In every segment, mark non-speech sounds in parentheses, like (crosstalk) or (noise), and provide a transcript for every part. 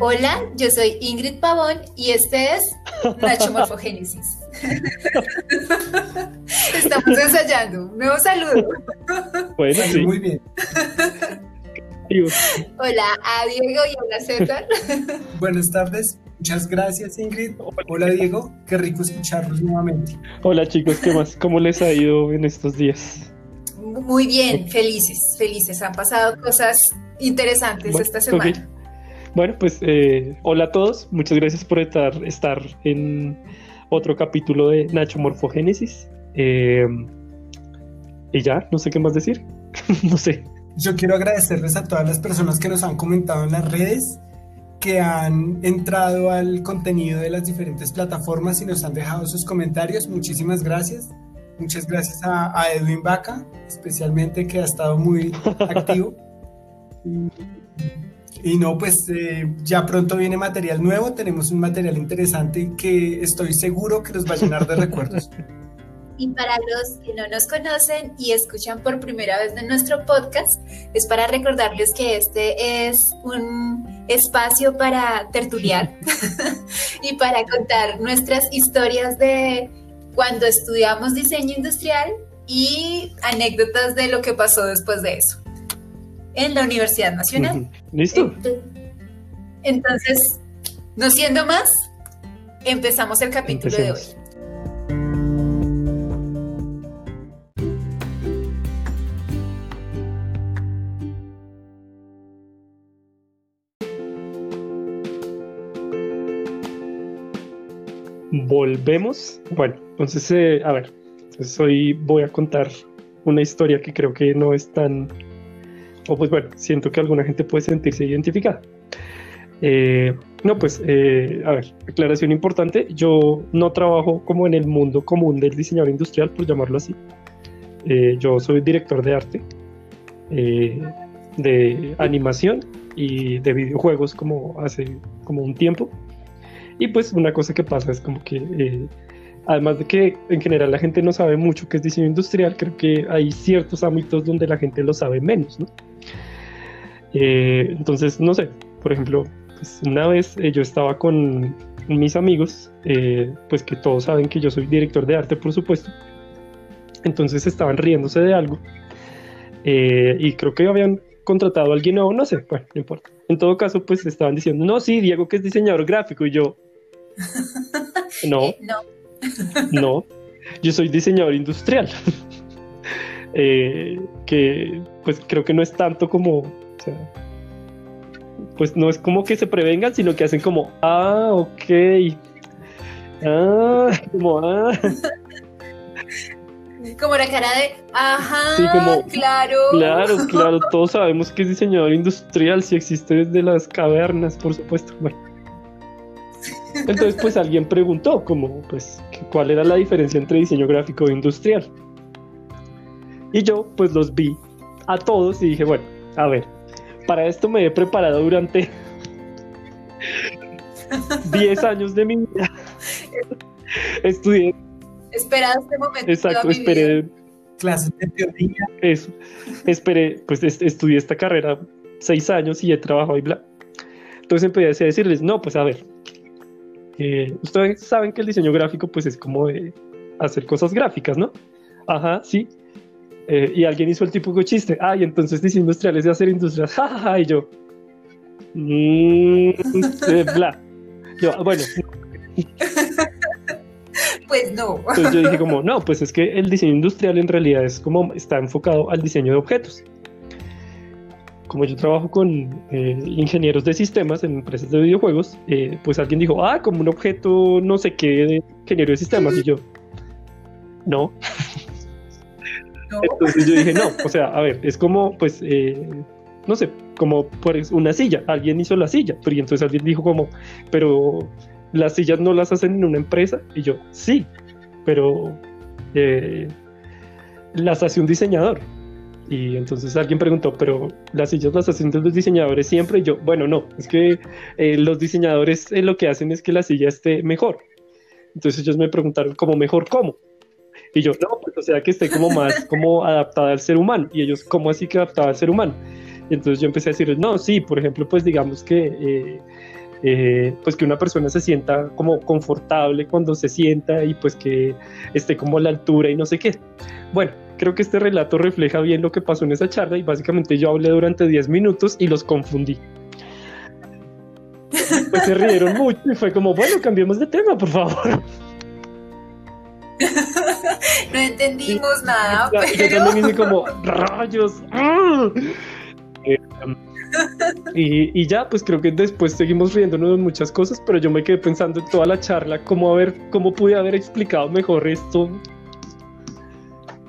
Hola, yo soy Ingrid Pavón y este es Nacho Morfogénesis. (laughs) Estamos ensayando. Un nuevo saludo. Bueno, sí. Muy bien. Hola a Diego y hola César. Buenas tardes. Muchas gracias, Ingrid. Hola, Diego. Qué rico escucharlos nuevamente. Hola, chicos. ¿Qué más? ¿Cómo les ha ido en estos días? Muy bien, felices, felices. Han pasado cosas interesantes Bueno, esta semana. ok. Bueno, pues eh, hola a todos. Muchas gracias por estar, estar en otro capítulo de Nacho Morfogénesis. Eh, y ya, no sé qué más decir. (laughs) no sé. Yo quiero agradecerles a todas las personas que nos han comentado en las redes, que han entrado al contenido de las diferentes plataformas y nos han dejado sus comentarios. Muchísimas gracias. Muchas gracias a, a Edwin Vaca, especialmente que ha estado muy (laughs) activo. Y no, pues eh, ya pronto viene material nuevo, tenemos un material interesante que estoy seguro que los va a llenar de (laughs) recuerdos. Y para los que no nos conocen y escuchan por primera vez de nuestro podcast, es para recordarles que este es un espacio para tertuliar (laughs) y para contar nuestras historias de cuando estudiamos diseño industrial y anécdotas de lo que pasó después de eso en la Universidad Nacional. ¿Listo? Entonces, no siendo más, empezamos el capítulo de hoy. Volvemos. Bueno, entonces, eh, a ver, entonces hoy voy a contar una historia que creo que no es tan, o pues bueno, siento que alguna gente puede sentirse identificada. Eh, no, pues, eh, a ver, aclaración importante, yo no trabajo como en el mundo común del diseñador industrial, por llamarlo así. Eh, yo soy director de arte, de animación y de videojuegos como hace como un tiempo. Y pues una cosa que pasa es como que, además de que en general la gente no sabe mucho qué es diseño industrial, creo que hay ciertos ámbitos donde la gente lo sabe menos, ¿no? Eh, entonces, no sé, por ejemplo, pues una vez eh, yo estaba con mis amigos, eh, pues que todos saben que yo soy director de arte, por supuesto. Entonces estaban riéndose de algo. y creo que habían contratado a alguien nuevo, no sé, bueno, no importa. En todo caso, pues estaban diciendo, no, sí, Diego que es diseñador gráfico y yo, (laughs) no, no, no, yo soy diseñador industrial. (laughs) Eh, que pues creo que no es tanto como, o sea, pues no es como que se prevengan, sino que hacen como, ah, ok, ah, como, ah, (laughs) como la cara de, ajá, Sí, como, claro. claro, claro, (laughs) todos sabemos que es diseñador industrial, si existe desde las cavernas, por supuesto. Bueno. Entonces, pues alguien preguntó, como, pues, cuál era la diferencia entre diseño gráfico e industrial. Y yo, pues, los vi a todos y dije, bueno, a ver, para esto me he preparado durante (laughs) 10 años de mi vida. (laughs) Estudié, Espera este momento. exacto, vida. esperé Clases de teoría. eso. Esperé, pues est- estudié esta carrera seis años y he trabajado y bla. Entonces empecé a decirles, no, pues a ver, eh, ustedes saben que el diseño gráfico pues es como de hacer cosas gráficas, ¿no? Ajá, sí. Eh, y alguien hizo el típico chiste, ay, entonces diseño industrial es de hacer industrias, (laughs) jajaja, y yo, "Mm, eh, bla. Yo, "Ah, bueno, (laughs) Pues no. entonces yo dije como, no, pues es que el diseño industrial en realidad es como está enfocado al diseño de objetos. Como yo trabajo con eh, ingenieros de sistemas en empresas de videojuegos, eh, pues alguien dijo, ah, como un objeto no sé qué de ingeniero de sistemas. Y yo, no. no. Entonces yo dije, no, o sea, a ver, es como, pues, eh, no sé, como pues, una silla. Alguien hizo la silla, pero y entonces alguien dijo como, pero las sillas no las hacen en una empresa. Y yo, sí, pero eh, las hace un diseñador. Y entonces alguien preguntó, pero las sillas las hacen los diseñadores siempre. Y yo, bueno, no, es que eh, los diseñadores eh, lo que hacen es que la silla esté mejor. Entonces ellos me preguntaron, ¿cómo mejor cómo? Y yo, no, pues o sea que esté como más (laughs) como adaptada al ser humano. Y ellos, ¿cómo así que adaptada al ser humano? Y entonces yo empecé a decirles, no, sí, por ejemplo, pues digamos que eh, eh, pues que una persona se sienta como confortable cuando se sienta y pues que esté como a la altura y no sé qué. Bueno, creo que este relato refleja bien lo que pasó en esa charla y básicamente yo hablé durante 10 minutos y los confundí. Pues se rieron (laughs) mucho y fue como, bueno, cambiemos de tema, por favor. (laughs) No entendimos nada. Yo, yo también hice como, (laughs) rayos. ¡ah! Y, y, ya, pues creo que después seguimos riéndonos de muchas cosas, pero yo me quedé pensando en toda la charla, cómo, haber, cómo pude haber explicado mejor esto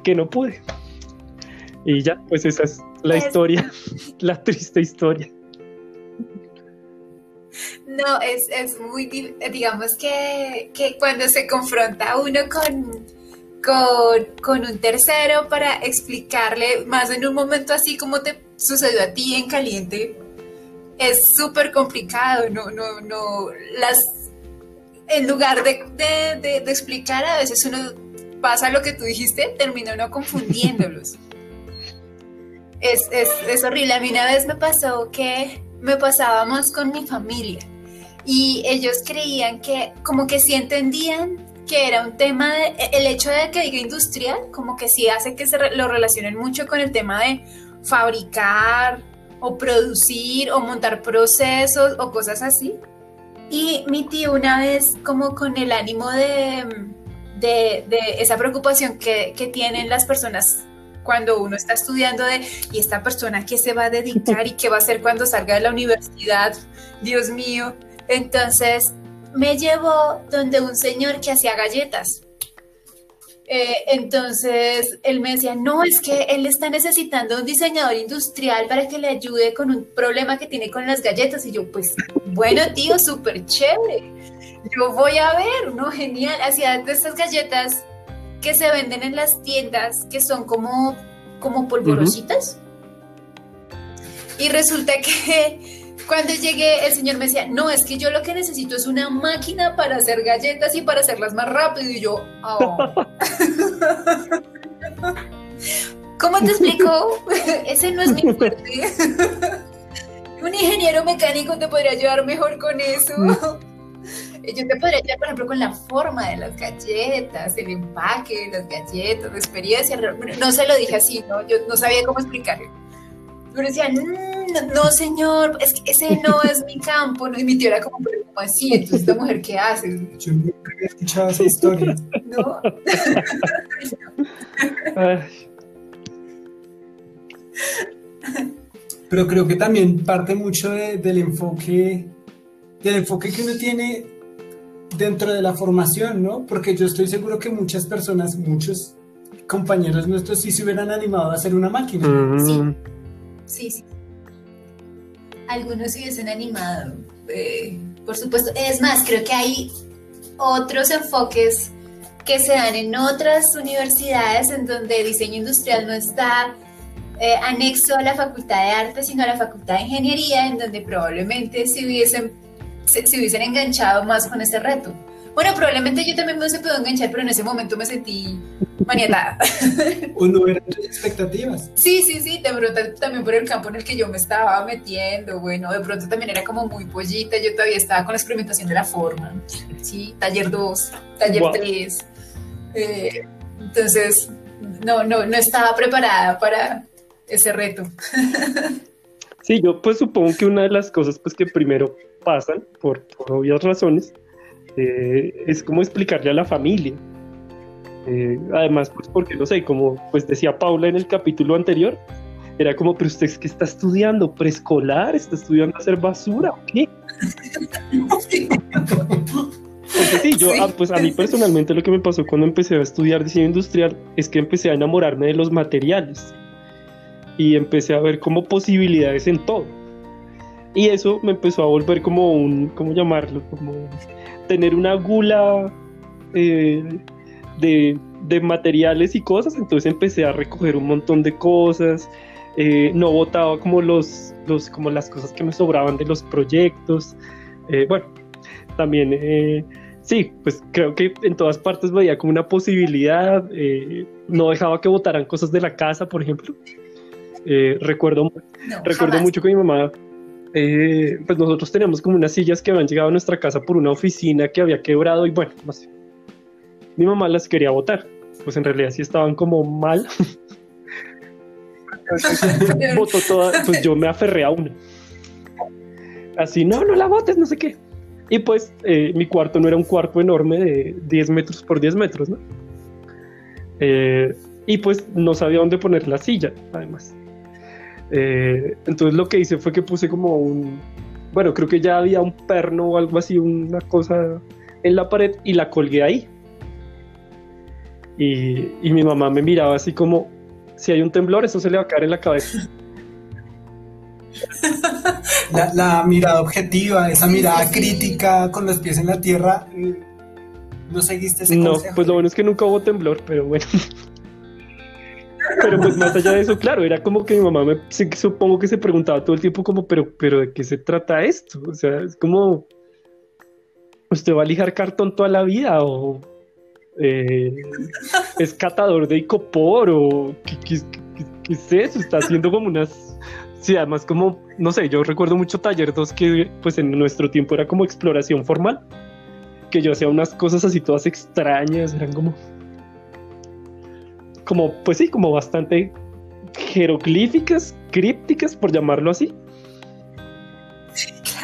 que no pude. Y ya, pues esa es la Es- historia, (laughs) la triste historia. No, es, es muy, di- digamos que, que cuando se confronta uno con, con, con un tercero para explicarle más en un momento así como te sucedió a ti en caliente, es súper complicado, no, no, no, las, en lugar de, de, de- de explicar a veces uno pasa lo que tú dijiste, termina uno confundiéndolos. (laughs) Es, es, es horrible. A mí una vez me pasó que me pasábamos con mi familia y ellos creían que como que sí entendían que era un tema de, el hecho de que diga industrial como que sí hace que se lo relacionen mucho con el tema de fabricar o producir o montar procesos o cosas así y mi tío una vez como con el ánimo de, de, esa preocupación que, que tienen las personas cuando uno está estudiando de, y esta persona qué se va a dedicar y qué va a hacer cuando salga de la universidad, Dios mío. Entonces me llevó donde un señor que hacía galletas. Eh, entonces él me decía, no, es que él está necesitando un diseñador industrial para que le ayude con un problema que tiene con las galletas. Y yo, pues, bueno, tío, súper chévere. Yo voy a ver, ¿no? Genial. Hacía de estas galletas que se venden en las tiendas, que son como, como polvorositas. Y resulta que cuando llegué, el señor me decía, no, es que yo lo que necesito es una máquina para hacer galletas y para hacerlas más rápido. Y yo, oh. (laughs) ¿cómo te explico? (laughs) Ese no es mi fuerte. (laughs) Un ingeniero mecánico te podría ayudar mejor con eso. Yo te podría ayudar, por ejemplo, con la forma de las galletas, el empaque de las galletas, la experiencia. No se lo dije así, ¿no? Yo no sabía cómo explicarlo. Pero decía, "Mm, no, señor, es que ese no es mi campo. ¿no? Y mi tío era como, pero ¿cómo así? Entonces, ¿esta mujer qué hace? Yo nunca había escuchado esa historia. (laughs) ¿No? (laughs) Pero creo que también parte mucho de- del enfoque, del enfoque que uno tiene dentro de la formación, ¿no? Porque yo estoy seguro que muchas personas, muchos compañeros nuestros sí se hubieran animado a hacer una máquina. mm, Sí, sí. Algunos se hubiesen animado, eh, por supuesto. Es más, creo que hay otros enfoques que se dan en otras universidades en donde diseño industrial no está eh, anexo a la Facultad de Arte, sino a la Facultad de Ingeniería, en donde probablemente se hubiesen, se, se hubiesen enganchado más con este reto. Bueno, probablemente yo también me hubiese podido enganchar, pero en ese momento me sentí maniatada. (laughs) O no eran tus expectativas. Sí, sí, sí, de pronto también por el campo en el que yo me estaba metiendo, bueno, de pronto también era como muy pollita, yo todavía estaba con la experimentación de la forma, sí, taller 2, taller Wow. 3, entonces no, no, no estaba preparada para ese reto. Sí, yo pues supongo que una de las cosas pues que primero pasan, por, por obvias razones, eh, es como explicarle a la familia. Eh, además, pues porque no sé, como pues decía Paula en el capítulo anterior, era como, pero usted es que está estudiando preescolar, está estudiando hacer basura, ¿o qué? Porque sí, yo, Sí. ah, pues a mí personalmente lo que me pasó cuando empecé a estudiar diseño industrial es que empecé a enamorarme de los materiales y empecé a ver como posibilidades en todo. Y eso me empezó a volver como un, ¿cómo llamarlo? Como tener una gula eh, de, de materiales y cosas. Entonces empecé a recoger un montón de cosas. eh, no botaba como, los, los, como las cosas que me sobraban de los proyectos. Eh, bueno, también, sí, pues creo que en todas partes veía como una posibilidad. no dejaba que botaran cosas de la casa, por ejemplo. Recuerdo No, recuerdo jamás. mucho que mi mamá eh, pues nosotros teníamos como unas sillas que habían llegado a nuestra casa por una oficina que había quebrado y bueno, no. Mi mamá las quería botar, pues en realidad sí estaban como mal. (laughs) Botó todas, pues yo me aferré a una. Así, no, no la botes, no sé qué. Y pues eh, mi cuarto no era un cuarto enorme de 10 metros por 10 metros, ¿no? Eh, y pues no sabía dónde poner la silla, además. Eh, entonces lo que hice fue que puse como un, bueno, creo que ya había un perno o algo así, una cosa en la pared y la colgué ahí. Y, y mi mamá me miraba así como, si hay un temblor, eso se le va a caer en la cabeza. (laughs) La, la mirada objetiva, esa mirada crítica con los pies en la tierra, eh, ¿no seguiste ese No, consejo? pues lo bueno es que nunca hubo temblor, pero bueno. (laughs) Pero pues más allá de eso, claro, era como que mi mamá me supongo que se preguntaba todo el tiempo como, pero, pero ¿de qué se trata esto? O sea, es como, ¿usted va a lijar cartón toda la vida? ¿O eh, es catador de icopor? ¿O qué es eso? Está haciendo como unas... Sí, además como, no sé, yo recuerdo mucho taller 2 que pues en nuestro tiempo era como exploración formal, que yo hacía unas cosas así todas extrañas, eran como como, pues sí, como bastante jeroglíficas, crípticas, por llamarlo así.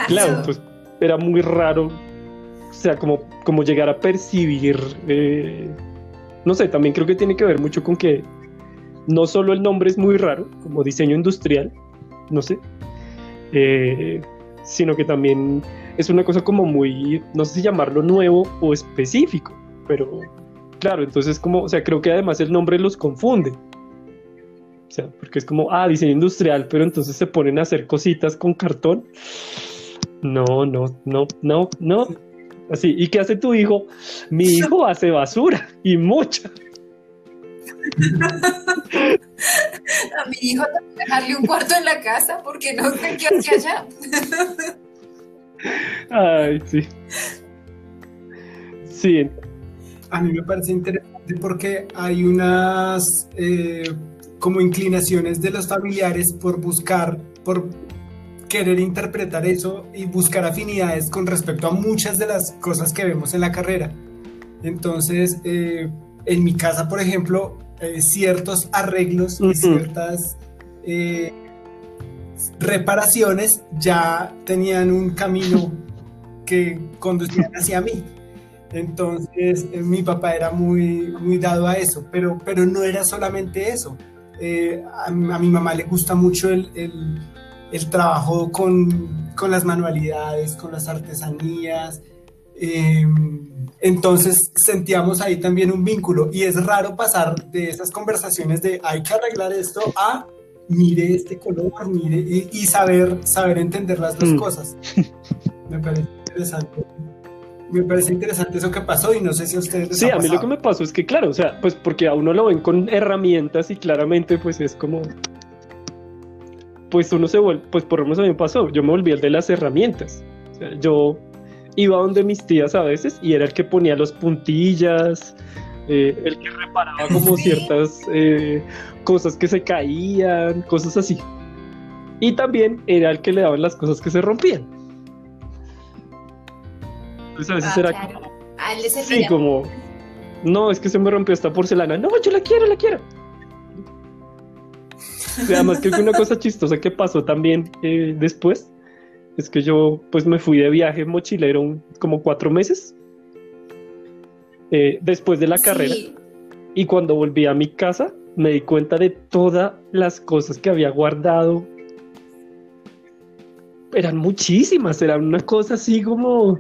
Claro, pues era muy raro, o sea, como, como llegar a percibir, eh, no sé, también creo que tiene que ver mucho con que no solo el nombre es muy raro, como diseño industrial, no sé, eh, sino que también es una cosa como muy, no sé si llamarlo nuevo o específico, pero claro, entonces como, o sea, creo que además el nombre los confunde. O sea, porque es como, ah, diseño industrial, pero entonces se ponen a hacer cositas con cartón. No, no, no, no, no. Así, ¿y qué hace tu hijo? Mi hijo hace basura y mucha. (laughs) A mi hijo dejarle un cuarto en la casa porque no sé qué hace allá. Ay, sí. Sí, A mí me parece interesante porque hay unas eh, como inclinaciones de los familiares por buscar, por querer interpretar eso y buscar afinidades con respecto a muchas de las cosas que vemos en la carrera. Entonces, eh, en mi casa, por ejemplo, eh, ciertos arreglos y ciertas eh, reparaciones ya tenían un camino que conducían hacia mí. Entonces, eh, mi papá era muy, muy dado a eso, pero, pero no era solamente eso. Eh, a, mi- a mi mamá le gusta mucho el, el- el trabajo con, con las manualidades, con las artesanías. Eh, entonces sentíamos ahí también un vínculo y es raro pasar de esas conversaciones de hay que arreglar esto a mire este color, mire y, y saber, saber entender las dos Mm. cosas. (laughs) Me parece interesante. Me parece interesante eso que pasó y no sé si a ustedes les Sí, ha a mí lo que me pasó es que, claro, o sea, pues porque a uno lo ven con herramientas y claramente, pues es como. Pues uno se vuelve, pues por lo menos a mí me pasó, yo me volví el de las herramientas. O sea, yo iba donde mis tías a veces y era el que ponía los puntillas, eh, el que reparaba (laughs) como ciertas eh, cosas que se caían, cosas así. Y también era el que le daban las cosas que se rompían. Entonces a veces Ah, era claro. como. A él le Sí, como, no, es que se me rompió esta porcelana. No, yo la quiero, la quiero. Y además, creo que una (laughs) cosa chistosa que pasó también eh, después es que yo, pues, me fui de viaje mochilero un- como cuatro meses eh, después de la carrera. Y cuando volví a mi casa, me di cuenta de todas las cosas que había guardado. Eran muchísimas, eran una cosa así como,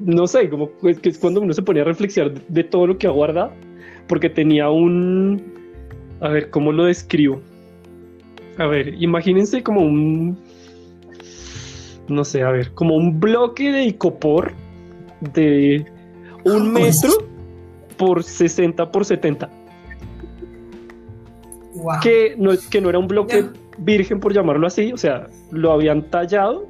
no sé, como pues, que es cuando uno se ponía a reflexionar de, de todo lo que ha guardado, porque tenía un, a ver, ¿cómo lo describo? A ver, imagínense como un, no sé, a ver, como un bloque de icopor de un metro por 60 por 70 Wow. que no, que no era un bloque virgen, por llamarlo así, o sea, lo habían tallado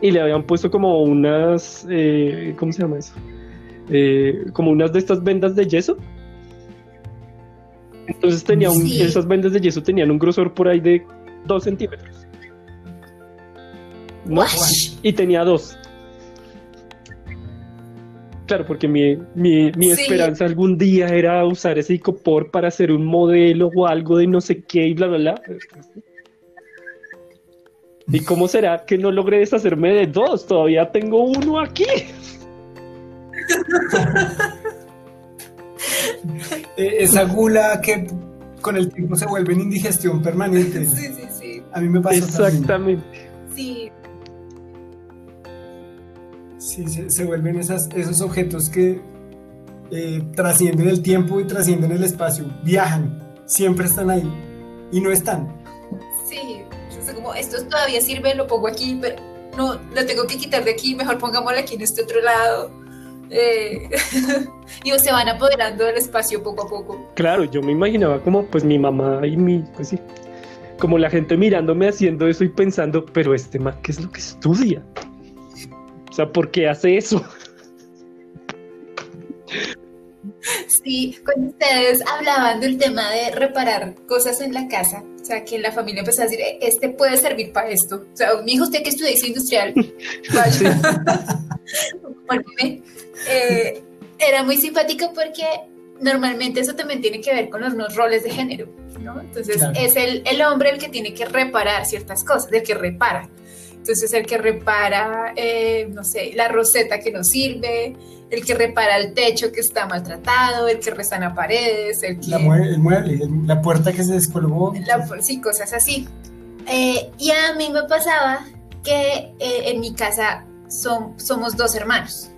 y le habían puesto como unas, eh, ¿cómo se llama eso? Eh, como unas de estas vendas de yeso. Entonces tenía un, Sí. esas vendas de yeso tenían un grosor por ahí de 2 centímetros. ¿no? Y tenía dos. Claro, porque mi, mi, mi esperanza algún día era usar ese icopor para hacer un modelo o algo de no sé qué y bla, bla, bla. (laughs) ¿Y cómo será que no logré deshacerme de dos? Todavía tengo uno aquí. (laughs) Eh, esa gula que con el tiempo se vuelve en indigestión permanente. Sí, sí, sí. A mí me pasa Exactamente. Sí. Sí, se, vuelven esas, esos objetos que eh, trascienden el tiempo y trascienden el espacio, viajan, siempre están ahí y no están. Como esto todavía sirve, lo pongo aquí, pero no, lo tengo que quitar de aquí, mejor pongámoslo aquí en este otro lado. Eh, (laughs) y se van apoderando del espacio poco a poco. Claro, yo me imaginaba como pues mi mamá y mi, pues sí, como la gente mirándome haciendo eso y pensando, pero este man, ¿qué es lo que estudia? O sea, ¿por qué hace eso? Sí, cuando ustedes hablaban del tema de reparar cosas en la casa, sea, que la familia empezó a decir, eh, este puede servir para esto. O sea, mi hijo, usted que estudia industrial, (laughs) vaya, eh, era muy simpático porque normalmente eso también tiene que ver con los roles de género, ¿no? Entonces es el, el, hombre el que tiene que reparar ciertas cosas, el que repara. Entonces el que repara, eh, no sé, la roseta que no sirve, el que repara el techo que está maltratado, el que resana paredes, el que... La el mueble, la puerta que se descolgó. sí, cosas así. Eh, y a mí me pasaba que eh, en mi casa son, somos dos hermanos.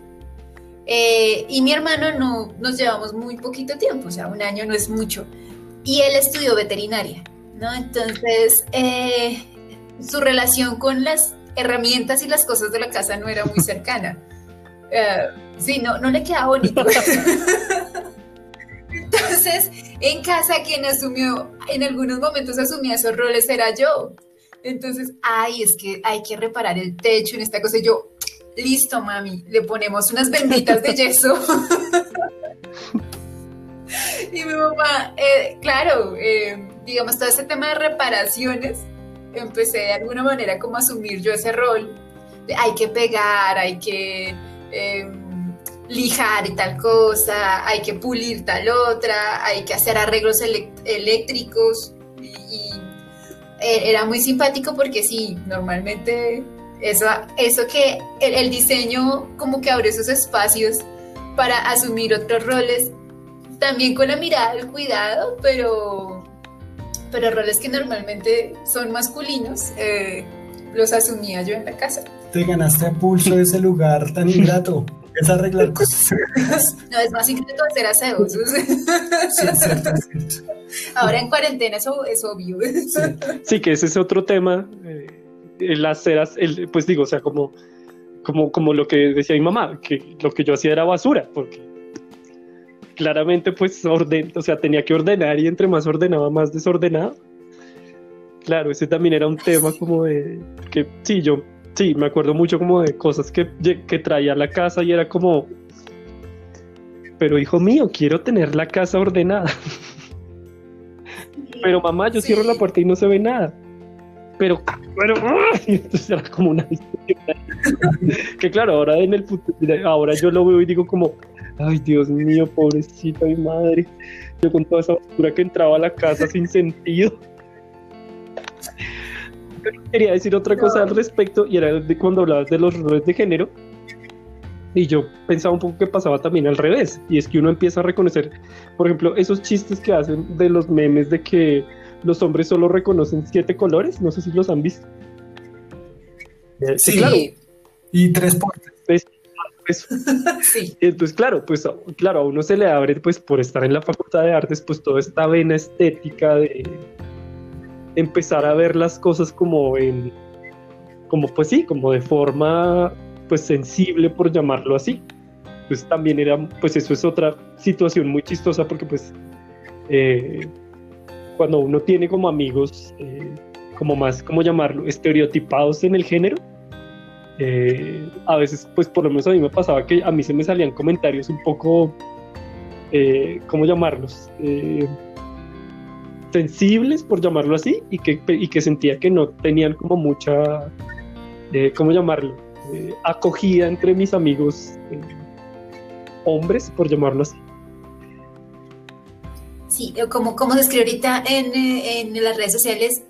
Eh, y mi hermano no nos llevamos muy poquito tiempo, o sea, un año no es mucho. Y él estudió veterinaria, ¿no? Entonces, eh, su relación con las herramientas y las cosas de la casa no era muy cercana. (laughs) Eh, sí, no, no le quedaba bonito. (laughs) Entonces, en casa quien asumió, en algunos momentos asumía esos roles era yo. Entonces, ay, es que hay que reparar el techo en esta cosa. Y yo, listo, mami, le ponemos unas benditas de yeso. (laughs) y mi mamá, eh, claro, eh, digamos, todo ese tema de reparaciones, empecé de alguna manera como a asumir yo ese rol. hay que pegar, hay que em, lijar y tal cosa, hay que pulir tal otra, hay que hacer arreglos eléctricos. y eh, era muy simpático porque sí, normalmente eso, eso que el, diseño como que abre esos espacios para asumir otros roles, también con la mirada del cuidado, pero, pero roles que normalmente son masculinos, eh, los asumía yo en la casa. Te ganaste a pulso ese lugar tan ingrato. Es arreglar cosas. No, es más ingrato hacer aseos. Sí, Ahora en cuarentena eso es obvio. Sí. que ese es otro tema. Eh, las ceras, el, pues digo, o sea, como, como, como lo que decía mi mamá, que lo que yo hacía era basura, porque claramente pues orden, o sea, tenía que ordenar y entre más ordenaba, más desordenado. Claro, ese también era un tema como de que sí, yo sí, me acuerdo mucho como de cosas que, que traía a la casa y era como, pero hijo mío, quiero tener la casa ordenada. pero mamá, yo cierro la puerta y no se ve nada pero, pero, (laughs) entonces era como una (laughs) que claro, ahora en el ahora yo lo veo y digo como, ay Dios mío, pobrecita mi madre, yo con toda esa basura que entraba a la casa sin (laughs) sentido. quería decir otra cosa al respecto y era de cuando hablabas de los roles de género y yo pensaba un poco que pasaba también al revés y es que uno empieza a reconocer, por ejemplo, esos chistes que hacen de los memes de que los hombres solo reconocen siete colores, no sé si los han visto. Eh, sí, claro. Y tres pues, (laughs) sí. Entonces, claro, pues claro, a uno se le abre, pues por estar en la Facultad de Artes, pues toda esta vena estética de empezar a ver las cosas como en, como pues sí, como de forma pues sensible por llamarlo así. Pues también era, pues eso es otra situación muy chistosa porque pues eh, cuando uno tiene como amigos, eh, como más, ¿cómo llamarlo?, estereotipados en el género, eh, a veces, pues por lo menos a mí me pasaba que a mí se me salían comentarios un poco, eh, ¿cómo llamarlos? sensibles, por llamarlo así, y que, y que sentía que no tenían como mucha eh, ¿cómo llamarlo? Eh, acogida entre mis amigos eh, hombres, por llamarlo así. Sí, como, como se escribe ahorita en, en las redes sociales,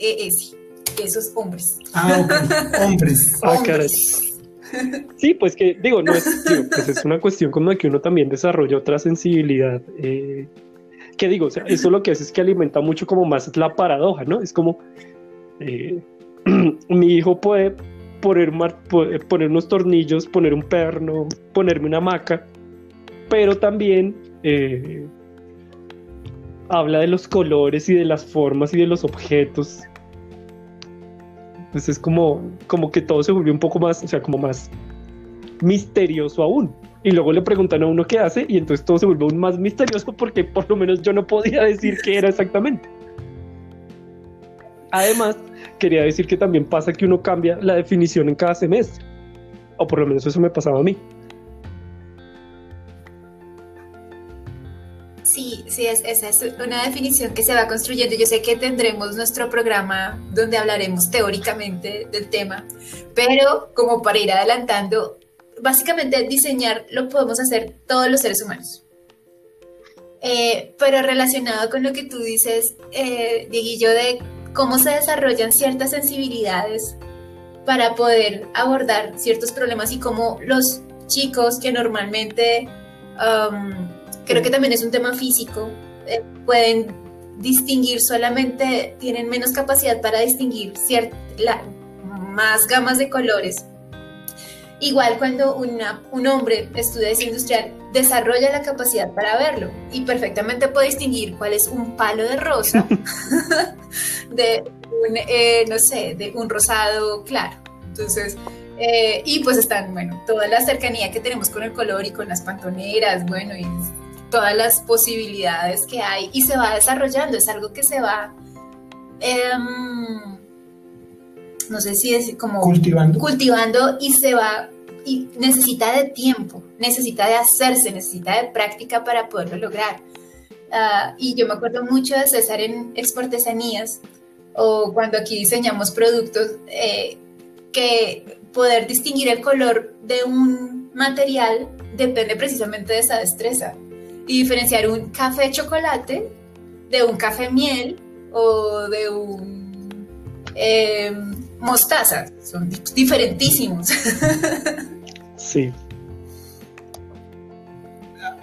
O-N-V-R-E-S, esos hombres. Ah, hombres. (laughs) Ah. Sí, pues que digo, no es, pues es una cuestión como de que uno también desarrolla otra sensibilidad. Eh, que digo, o sea, eso lo que hace es que alimenta mucho como más la paradoja, ¿no? Es como eh, (clears throat) mi hijo puede poner, poner unos tornillos, poner un perno, ponerme una hamaca, pero también eh, habla de los colores y de las formas y de los objetos pues es como, como que todo se volvió un poco más, o sea, como más misterioso aún. Y luego le preguntan a uno qué hace y entonces todo se vuelve aún más misterioso porque por lo menos yo no podía decir qué era exactamente. Además, quería decir que también pasa que uno cambia la definición en cada semestre. O por lo menos eso me pasaba a mí. Sí, sí, es, esa es una definición que se va construyendo. Yo sé que tendremos nuestro programa donde hablaremos teóricamente del tema, pero como para ir adelantando, básicamente diseñar lo podemos hacer todos los seres humanos. Eh, pero relacionado con lo que tú dices, eh, Dieguillo, de cómo se desarrollan ciertas sensibilidades para poder abordar ciertos problemas y cómo los chicos que normalmente um, creo que también es un tema físico. Eh, pueden distinguir solamente, tienen menos capacidad para distinguir la, más gamas de colores. Igual cuando una, un hombre estudia diseño industrial, desarrolla la capacidad para verlo y perfectamente puede distinguir cuál es un palo de rosa (laughs) de un, eh, no sé, de un rosado claro. Entonces, eh, y pues están, bueno, toda la cercanía que tenemos con el color y con las pantoneras, bueno, y todas las posibilidades que hay y se va desarrollando, es algo que se va, em, no sé si es como cultivando. cultivando y se va, y necesita de tiempo, necesita de hacerse, necesita de práctica para poderlo lograr. Ah, y yo me acuerdo mucho de César en Exportesanías o cuando aquí diseñamos productos, eh, que poder distinguir el color de un material depende precisamente de esa destreza y diferenciar un café chocolate de un café miel o de un em, mostaza. Son diferentísimos. (laughs) Sí.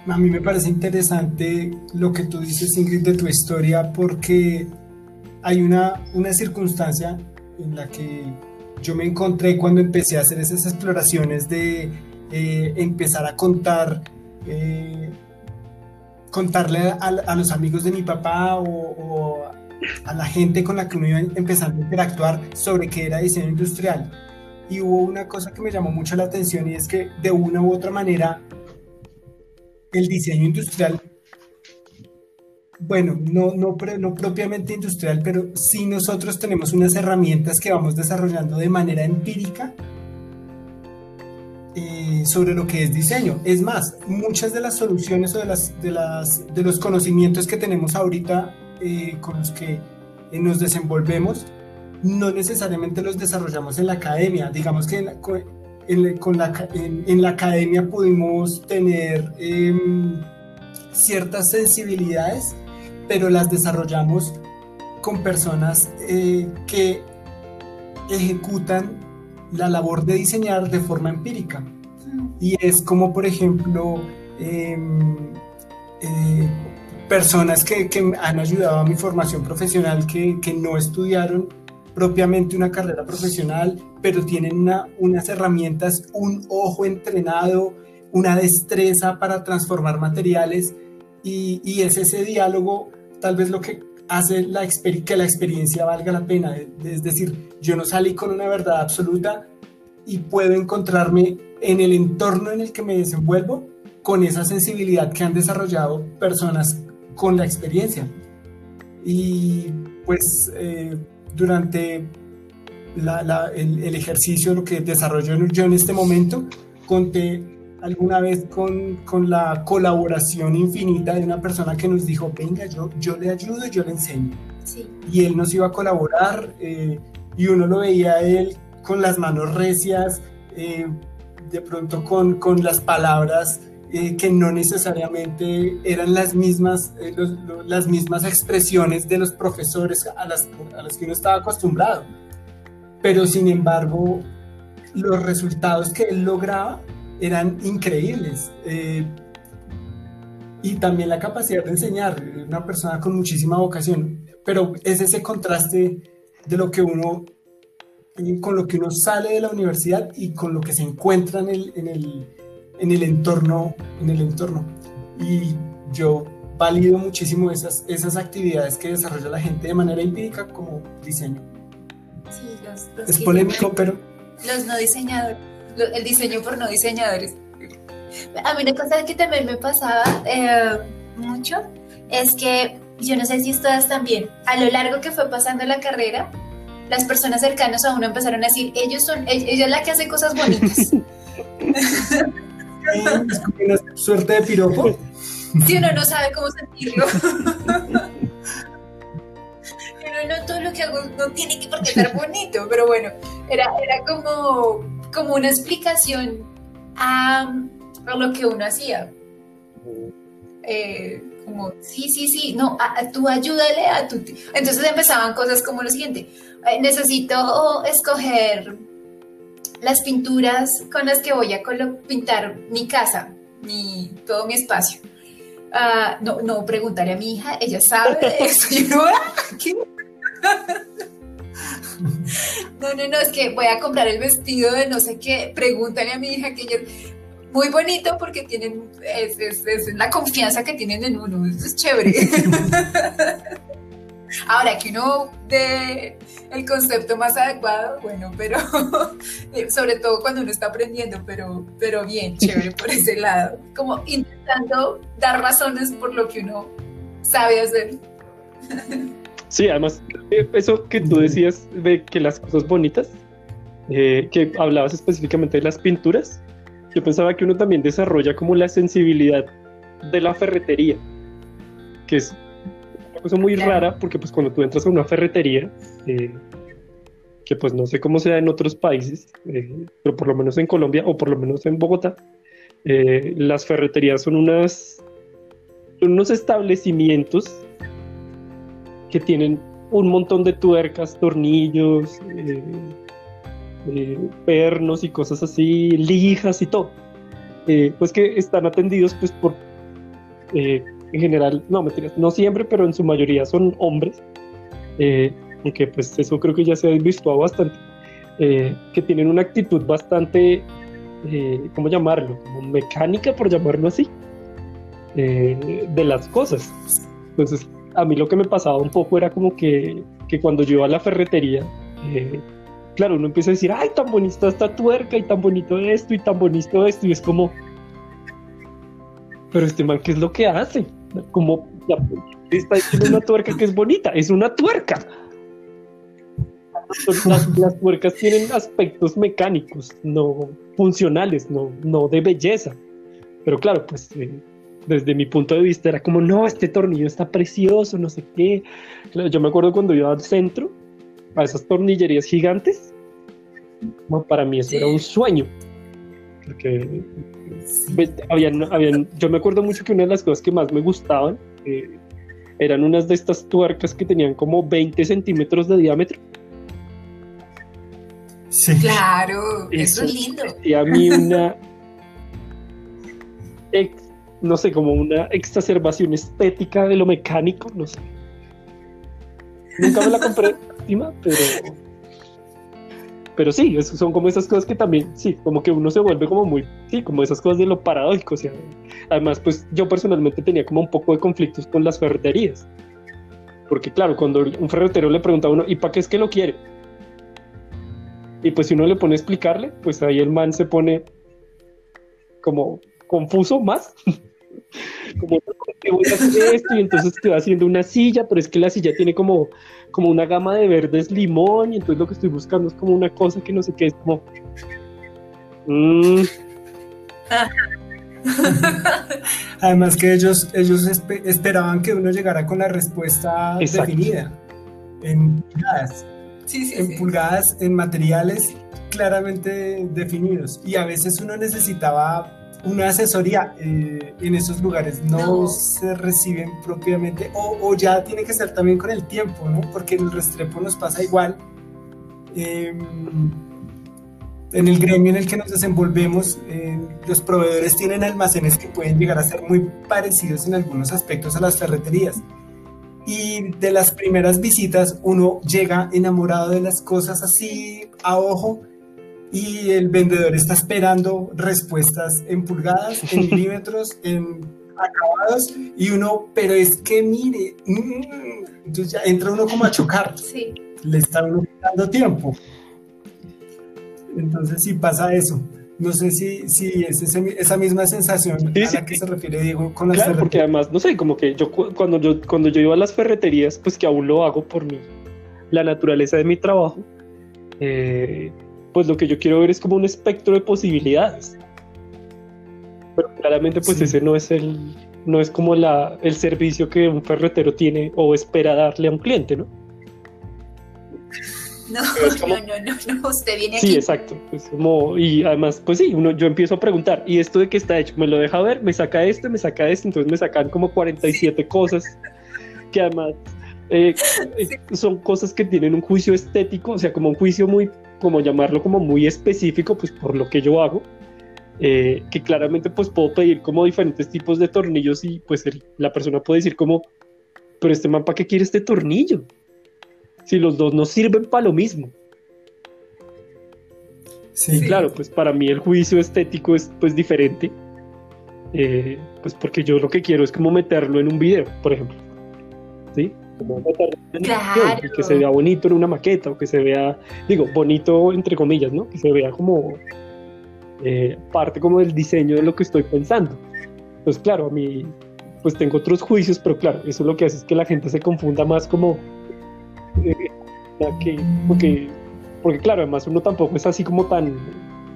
A mí me parece interesante lo que tú dices, Ingrid, de tu historia, porque hay una, una circunstancia en la que yo me encontré cuando empecé a hacer esas exploraciones de eh, empezar a contar eh, contarle a, los amigos de mi papá o, a la gente con la que uno iba empezando a interactuar sobre qué era diseño industrial. Y hubo una cosa que me llamó mucho la atención y es que de una u otra manera el diseño industrial, bueno, no, no, no propiamente industrial, pero sí nosotros tenemos unas herramientas que vamos desarrollando de manera empírica eh, sobre lo que es diseño. Es más, muchas de las soluciones o de, las, de, las, de los conocimientos que tenemos ahorita eh, con los que eh, nos desenvolvemos, no necesariamente los desarrollamos en la academia. Digamos que en la, con la, en, la academia pudimos tener em, ciertas sensibilidades, pero las desarrollamos con personas que ejecutan la labor de diseñar de forma empírica. Y es como, por ejemplo, em, eh, personas que, que, han ayudado a mi formación profesional que, que, no estudiaron propiamente una carrera profesional, pero tienen una, unas herramientas, un ojo entrenado, una destreza para transformar materiales y, y es ese diálogo tal vez lo que hace la que la experiencia valga la pena. Es decir, yo no salí con una verdad absoluta y puedo encontrarme en el entorno en el que me desenvuelvo con esa sensibilidad que han desarrollado personas con la experiencia. Y pues eh, durante el, el, ejercicio, lo que desarrollo yo en este momento, conté alguna vez con, con, la colaboración infinita de una persona que nos dijo, venga, yo, yo le ayudo, yo le enseño. y él nos iba a colaborar eh, y uno lo veía a él con las manos recias, eh, de pronto con, con las palabras eh, que no necesariamente eran las mismas, las mismas expresiones de los profesores a las, a las que uno estaba acostumbrado. Pero sin embargo, los resultados que él lograba eran increíbles y también la capacidad de enseñar, una persona con muchísima vocación, pero es ese contraste de lo que uno, con lo que uno sale de la universidad y con lo que se encuentra en el, en el, en el entorno, en el entorno. Y yo valido muchísimo esas, esas actividades que desarrolla la gente de manera empírica como diseño. Sí, los, es polémico, pero... Los no diseñadores, el diseño por no diseñadores. A mí una cosa que también me pasaba eh, mucho es que yo no sé si ustedes también, a lo largo que fue pasando la carrera, las personas cercanas a uno empezaron a decir, ellos son, ella es la que hace cosas bonitas. es como una suerte de piropo. Si uno no sabe cómo sentirlo. (laughs) Pero no todo lo que hago no tiene que por qué estar bonito, pero bueno, era, era como, como una explicación a, lo que uno hacía. Eh, como, sí, sí, sí, no, tú ayúdale a tu... Entonces empezaban cosas como lo siguiente, eh, necesito escoger las pinturas con las que voy a pintar mi casa, mi, todo mi espacio. Ah, no, no, preguntaré a mi hija, ella sabe no, (laughs) (laughs) (laughs) no, no, no, es que voy a comprar el vestido de no sé qué, pregúntale a mi hija que ella muy bonito porque tienen, es, la confianza que tienen en uno, eso es chévere. (laughs) Ahora, que uno dé el concepto más adecuado, bueno, pero (laughs) eh, sobre todo cuando uno está aprendiendo, pero, pero bien, chévere por ese lado, como intentando dar razones por lo que uno sabe hacer. Sí, además, eh, eso que tú decías de que las cosas bonitas, eh, que hablabas específicamente de las pinturas, yo pensaba que uno también desarrolla como la sensibilidad de la ferretería, que es una cosa muy rara porque pues cuando tú entras a una ferretería, eh, que pues no sé cómo sea en otros países, eh, pero por lo menos en Colombia o por lo menos en Bogotá, eh, las ferreterías son unas son unos establecimientos que tienen un montón de tuercas, tornillos, eh, pernos y cosas así, lijas y todo, eh, pues que están atendidos pues por, eh, en general, no, mentiras, no siempre, pero en su mayoría son hombres, y que pues eso creo que ya se ha visto bastante, que tienen una actitud bastante, ¿cómo llamarlo? Mecánica, por llamarlo así, de las cosas. Entonces, a mí lo que me pasaba un poco era como que, que cuando yo iba a la ferretería, claro, uno empieza a decir, ay, tan bonita esta tuerca y tan bonito esto y tan bonito esto, y es como, pero este man, ¿qué es lo que hace? Como, está diciendo una tuerca que es bonita, es una tuerca. Las, tuercas tienen aspectos mecánicos, no funcionales, no, no de belleza. Pero claro, pues eh, desde mi punto de vista era como, no, este tornillo está precioso, no sé qué. yo me acuerdo cuando iba al centro, a esas tornillerías gigantes, para mí eso era un sueño. Porque habían, yo me acuerdo mucho que una de las cosas que más me gustaban eh, eran unas de estas tuercas que tenían como 20 centímetros de diámetro. Sí. Claro, eso, es lindo. Y a mí una, (laughs) no sé, como una exacerbación estética de lo mecánico, no sé. Nunca me la compré (laughs) encima, pero pero sí, son como esas cosas que también, sí, como que uno se vuelve como muy, sí, como esas cosas de lo paradójico. O sea, además, pues yo personalmente tenía como un poco de conflictos con las ferreterías. Porque claro, cuando un ferretero le pregunta a uno, ¿y para qué es que lo quiere? Y pues si uno le pone a explicarle, pues ahí el man se pone como confuso más. (laughs) como que voy a hacer esto y entonces te va haciendo una silla, pero es que la silla tiene como, como una gama de verdes limón y entonces lo que estoy buscando es como una cosa que no sé qué es como... Mm. (laughs) Además que ellos, ellos esperaban que uno llegara con la respuesta definida. en pulgadas. en pulgadas, en materiales claramente definidos. Y a veces uno necesitaba una asesoría eh, en esos lugares no, se reciben propiamente o, ya tiene que ser también con el tiempo, ¿no? Porque en el Restrepo nos pasa igual. Em, en el gremio en el que nos desenvolvemos, eh, los proveedores tienen almacenes que pueden llegar a ser muy parecidos en algunos aspectos a las ferreterías. Y de las primeras visitas uno llega enamorado de las cosas así a ojo y el vendedor está esperando respuestas en pulgadas, en (laughs) milímetros, en acabados y uno, pero es que mire, mm, entonces ya entra uno como a chocar. (laughs) Sí. Le está uno dando tiempo. Entonces sí pasa eso. No sé si, si es esa misma sensación a la que se refiere Diego con las claro, porque además, no sé, como que yo cuando, yo cuando yo iba a las ferreterías, pues que aún lo hago por mí, la naturaleza de mi trabajo, eh, pues lo que yo quiero ver es como un espectro de posibilidades. Pero claramente pues ese no es el no es como la, el servicio que un ferretero tiene o espera darle a un cliente, ¿no? (laughs) No, no, no, no, usted viene Sí, exacto. Pues como, y además, pues sí, uno, yo empiezo a preguntar, ¿y esto de qué está hecho? Me lo deja ver, me saca esto, me saca esto, entonces me sacan como 47 cosas que además eh, (laughs) eh, son cosas que tienen un juicio estético, o sea, como un juicio muy, como llamarlo como muy específico, pues por lo que yo hago. Eh, que claramente pues puedo pedir como diferentes tipos de tornillos y pues la persona puede decir como, pero este man, ¿para qué quiere este tornillo? si los dos no sirven para lo mismo. Sí, claro, pues para mí el juicio estético es pues diferente, eh, pues porque yo lo que quiero es como meterlo en un video, por ejemplo, ¿sí? Como claro. que se vea bonito en una maqueta o que se vea, digo, bonito entre comillas, ¿no? Que se vea como eh, parte como del diseño de lo que estoy pensando. Pues claro, a mí pues tengo otros juicios, pero claro, eso lo que hace es que la gente se confunda más como que, porque, porque claro, además uno tampoco es así como tan,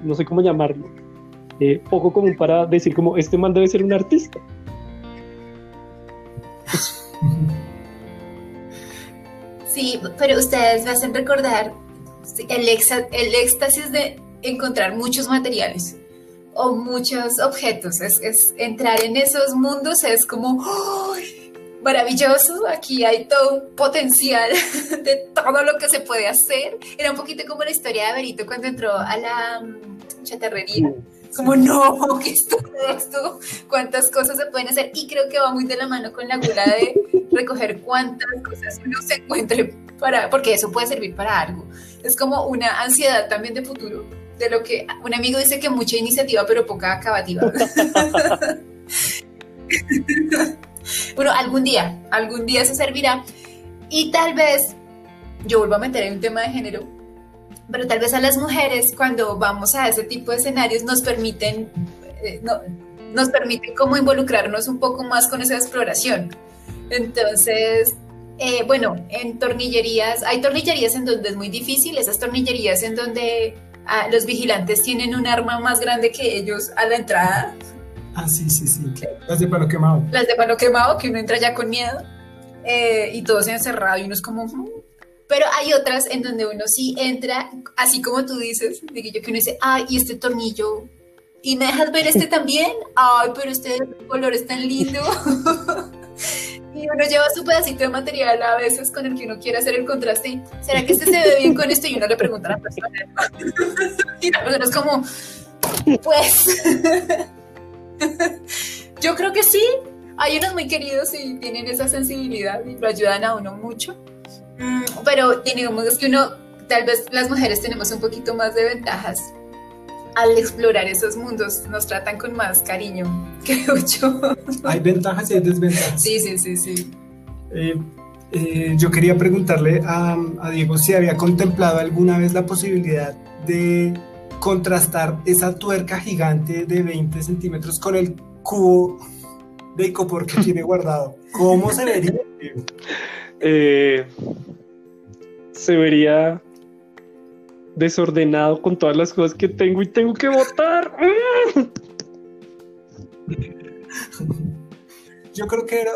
no sé cómo llamarlo, eh, poco común para decir como este man debe ser un artista. (laughs) Sí, pero ustedes me hacen recordar el, el éxtasis de encontrar muchos materiales o muchos objetos. Es, es entrar en esos mundos, es como, maravilloso, aquí hay todo un potencial (laughs) de todo lo que se puede hacer. Era un poquito como la historia de Berito cuando entró a la mm, chatarrería. Como, no, ¿qué es todo esto? ¿Cuántas cosas se pueden hacer? Y creo que va muy de la mano con la gula de recoger cuántas cosas uno se encuentre para, porque eso puede servir para algo. Es como una ansiedad también de futuro, de lo que un amigo dice que mucha iniciativa, pero poca acabativa. (laughs) Bueno, algún día, algún día se servirá. Y tal vez, yo vuelvo a meter en un tema de género, pero tal vez a las mujeres cuando vamos a ese tipo de escenarios nos permiten, eh, nos permiten como involucrarnos un poco más con esa exploración. Entonces, eh, bueno, en tornillerías, hay tornillerías en donde es muy difícil, esas tornillerías en donde ah, los vigilantes tienen un arma más grande que ellos a la entrada Ah, sí, sí, sí. Las de palo quemado. Las de palo quemado, que uno entra ya con miedo eh, y todo se ha encerrado y uno es como... Mm". Pero hay otras en donde uno sí entra, así como tú dices, de que uno dice, ay, y este tornillo, ¿y me dejas ver este también? Ay, pero este color es tan lindo. (laughs) y uno lleva su pedacito de material a veces con el que uno quiere hacer el contraste. ¿Será que este se ve bien con esto? Y uno le pregunta a la persona. (laughs) y la persona es como, pues... (laughs) Yo creo que sí. Hay unos muy queridos y tienen esa sensibilidad y lo ayudan a uno mucho. Mm, pero digamos que uno, tal vez las mujeres tenemos un poquito más de ventajas al explorar esos mundos. Nos tratan con más cariño, (laughs) creo yo. Hay ventajas y hay desventajas. Sí, sí, sí, sí. Eh, eh, yo quería preguntarle a, a Diego si había contemplado alguna vez la posibilidad de contrastar esa tuerca gigante de 20 centímetros con el cubo de icopor que tiene guardado. ¿Cómo se vería? (laughs) Eh, se vería desordenado con todas las cosas que tengo y tengo que votar. (laughs) Yo creo que era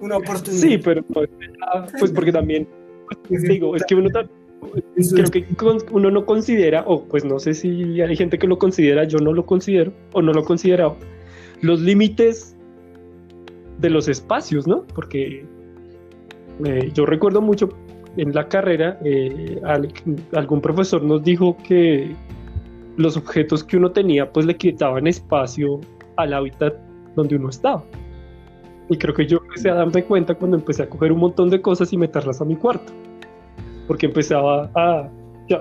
una oportunidad. Sí, pero pues, pues porque también digo, es que uno creo que uno no considera, o pues no sé si hay gente que lo considera, yo no lo considero, o no lo he considerado, los límites de los espacios, ¿no? Porque eh, yo recuerdo mucho en la carrera, eh, algún profesor nos dijo que los objetos que uno tenía pues le quitaban espacio al hábitat donde uno estaba. Y creo que yo empecé a darme cuenta cuando empecé a coger un montón de cosas y meterlas a mi cuarto. Porque empezaba a...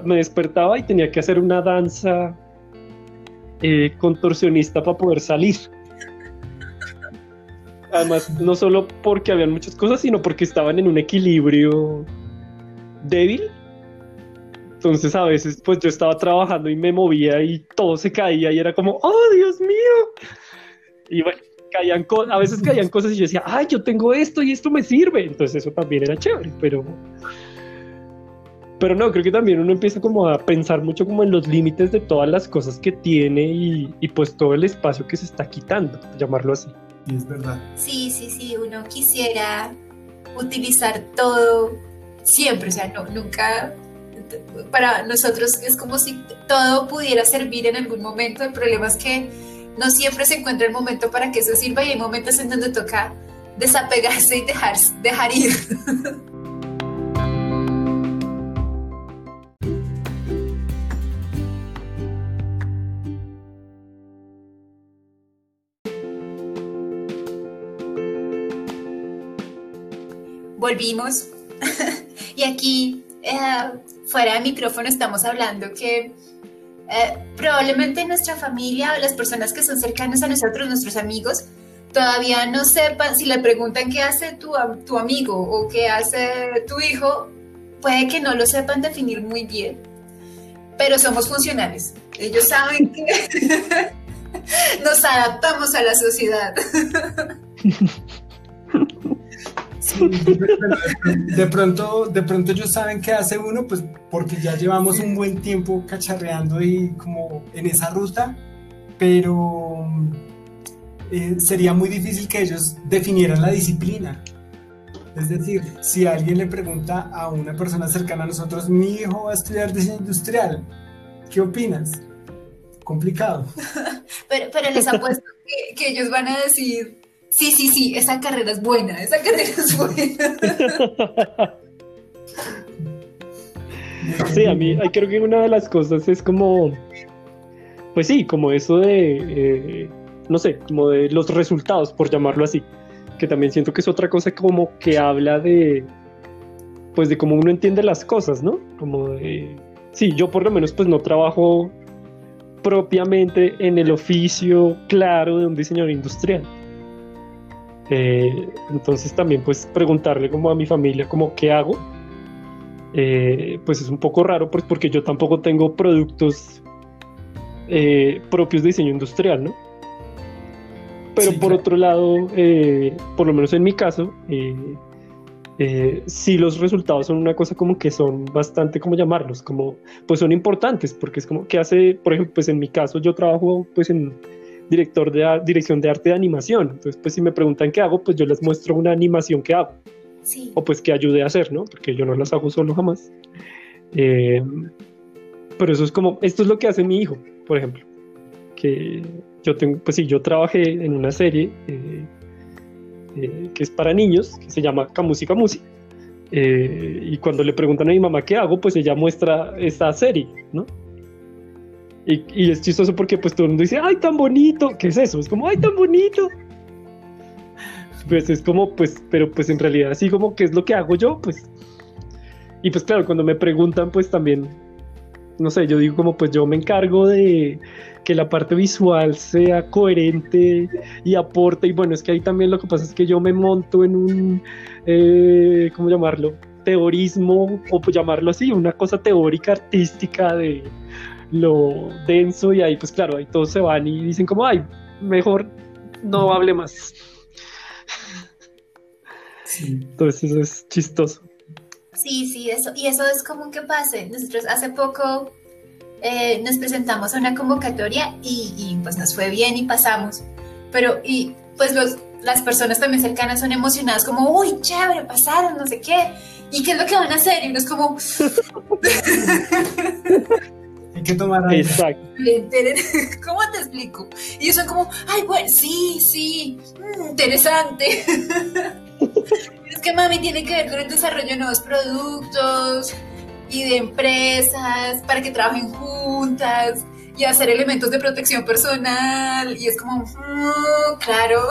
me despertaba y tenía que hacer una danza eh, contorsionista para poder salir. Además, no solo porque habían muchas cosas, sino porque estaban en un equilibrio débil. Entonces a veces pues yo estaba trabajando y me movía y todo se caía y era como, oh Dios mío. Y bueno, caían a veces caían cosas y yo decía, ay, yo tengo esto y esto me sirve. Entonces eso también era chévere, pero... Pero no, creo que también uno empieza como a pensar mucho como en los límites de todas las cosas que tiene y, y pues todo el espacio que se está quitando, llamarlo así. Y es verdad. Sí, sí, sí, uno quisiera utilizar todo siempre, o sea, no, nunca, para nosotros es como si todo pudiera servir en algún momento, el problema es que no siempre se encuentra el momento para que eso sirva y hay momentos en donde toca desapegarse y dejar, dejar ir. (laughs) Volvimos (laughs) y aquí, eh, fuera de micrófono, estamos hablando que eh, probablemente nuestra familia o las personas que son cercanas a nosotros, nuestros amigos, todavía no sepan, si le preguntan qué hace tu, tu amigo o qué hace tu hijo, puede que no lo sepan definir muy bien, pero somos funcionales. Ellos saben que (laughs) nos adaptamos a la sociedad. (laughs) (laughs) de, pronto, de pronto ellos saben qué hace uno, pues porque ya llevamos un buen tiempo cacharreando y como en esa ruta, pero eh, sería muy difícil que ellos definieran la disciplina. Es decir, si alguien le pregunta a una persona cercana a nosotros, mi hijo va a estudiar diseño industrial, ¿qué opinas? Complicado. (laughs) pero, pero les apuesto que, que ellos van a decir, Sí, sí, sí, esa carrera es buena, esa carrera es buena. Sí, a mí creo que una de las cosas es como, pues sí, como eso de, eh, no sé, como de los resultados, por llamarlo así, que también siento que es otra cosa como que habla de, pues de cómo uno entiende las cosas, ¿no? Como de, sí, yo por lo menos pues no trabajo propiamente en el oficio claro de un diseñador industrial eh, entonces también pues preguntarle como a mi familia como qué hago, eh, pues es un poco raro pues porque yo tampoco tengo productos eh, propios de diseño industrial, ¿no? Pero por otro lado, por lo menos en mi caso, sí los resultados son una cosa como que son bastante, como llamarlos, como pues son importantes porque es como que hace, por ejemplo, pues en mi caso yo trabajo pues en director de dirección de arte de animación. Entonces, pues si me preguntan qué hago, pues yo les muestro una animación que hago. O pues que ayude a hacer, ¿no? Porque yo no las hago solo jamás. Eh, pero eso es como, esto es lo que hace mi hijo, por ejemplo. Que yo tengo, pues sí, yo trabajé en una serie eh, eh, que es para niños, que se llama Camusi Camusi. y cuando le preguntan a mi mamá qué hago, pues ella muestra esta serie, ¿no? Y, es chistoso porque pues todo el mundo dice, ay, tan bonito. ¿Qué es eso? Es como, ay, tan bonito. Pues es como, pues, pero pues en realidad así como, ¿qué es lo que hago yo? Pues. Y pues claro, cuando me preguntan, pues también, no sé, yo digo como, pues yo me encargo de que la parte visual sea coherente y aporte. Y bueno, es que ahí también lo que pasa es que yo me monto en un, eh, ¿cómo llamarlo? Teorismo, o pues llamarlo así, una cosa teórica, artística de lo denso y ahí pues claro, ahí todos se van y dicen como, ay, mejor no hable más. Entonces eso es chistoso. Sí, sí, eso, y eso es común que pase. Nosotros hace poco eh, nos presentamos a una convocatoria y, pues nos fue bien y pasamos. Pero, y pues los, las personas también cercanas son emocionadas como, uy, chévere, pasaron, no sé qué. ¿Y qué es lo que van a hacer? Y uno es como... (laughs) (laughs) Hay que tomar. Exacto. (laughs) (laughs) ¿Cómo te explico? Y ellos son como, ay, bueno, sí, sí, mm, interesante. (laughs) es que mami tiene que ver con el desarrollo de nuevos productos y de empresas para que trabajen juntas y hacer elementos de protección personal. Y es como, mm, claro.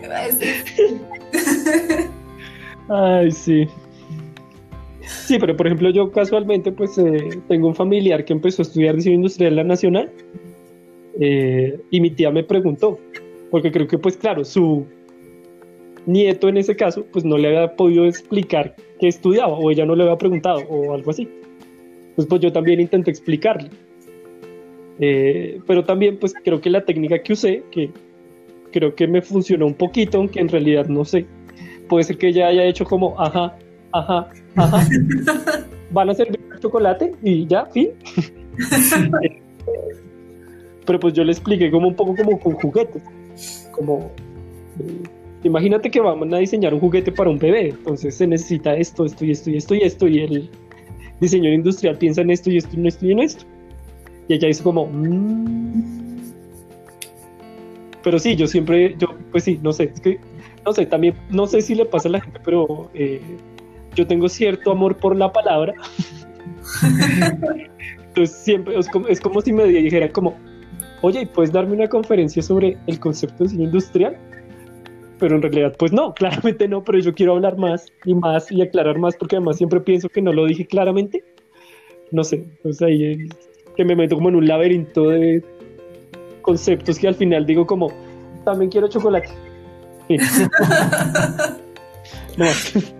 ¿Qué va a decir? Ay, sí. Sí, pero por ejemplo yo casualmente pues eh, tengo un familiar que empezó a estudiar diseño industrial en la Nacional eh, y mi tía me preguntó, porque creo que pues claro, su nieto en ese caso pues no le había podido explicar qué estudiaba o ella no le había preguntado o algo así. Pues pues yo también intenté explicarle. Eh, pero también pues creo que la técnica que usé, que creo que me funcionó un poquito, aunque en realidad no sé, puede ser que ella haya hecho como, ajá, ajá, ajá. (laughs) Van a servir chocolate y ya, fin. Pero pues yo le expliqué como un poco como con juguetes. Como, eh, imagínate que vamos a diseñar un juguete para un bebé. Entonces se necesita esto, esto y esto y esto y esto. Y el diseñador industrial piensa en esto y esto y en esto y en esto. Y ella hizo como... "Mm". Pero sí, yo siempre, yo pues sí, no sé, es que, no sé, también, no sé si le pasa a la gente, pero eh, yo tengo cierto amor por la palabra. Entonces siempre es como, es como si me dijera como, oye, ¿puedes darme una conferencia sobre el concepto de diseño industrial? Pero en realidad, pues no, (laughs) claramente no, pero yo quiero hablar más y más y aclarar más porque además siempre pienso que no lo dije claramente. No sé, pues ahí eh, que me meto como en un laberinto de conceptos que al final digo como, también quiero chocolate. (laughs) (laughs) No más.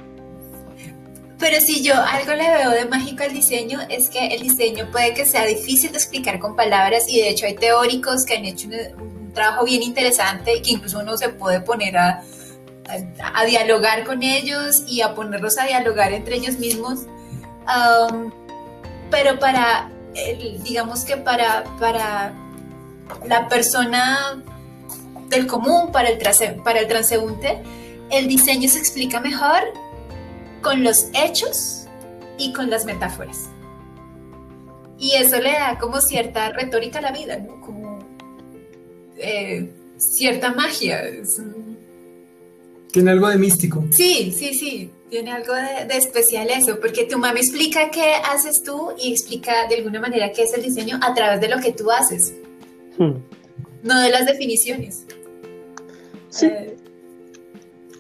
Pero si yo algo le veo de mágico al diseño es que el diseño puede que sea difícil de explicar con palabras y de hecho hay teóricos que han hecho un, un trabajo bien interesante y que incluso uno se puede poner a, dialogar con ellos y a ponerlos a dialogar entre ellos mismos. Um, pero para, digamos que para, para la persona del común, para el, trase- para el transeúnte, el diseño se explica mejor con los hechos y con las metáforas. Y eso le da como cierta retórica a la vida, ¿no? Como eh, cierta magia. Es un- Tiene algo de místico. Sí, sí, sí, tiene algo de, de especial eso, porque tu mamá explica qué haces tú y explica de alguna manera qué es el diseño a través de lo que tú haces, Hmm. no de las definiciones. Sí, Eh,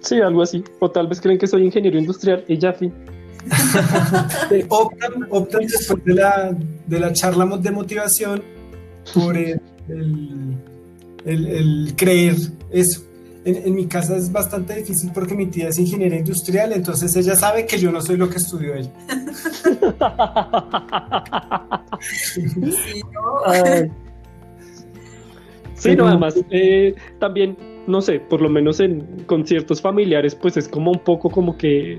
sí, algo así. O tal vez creen que soy ingeniero industrial y ya, fin. (laughs) Optan, optan después de la, de la charla de motivación por el, el- el- el creer eso. En, en mi casa es bastante difícil porque mi tía es ingeniera industrial, entonces ella sabe que yo no soy lo que estudió ella. (laughs) (laughs) sí, ¿no? Ay. Sí, no, además, eh, también, no sé, por lo menos en conciertos familiares, pues es como un poco como que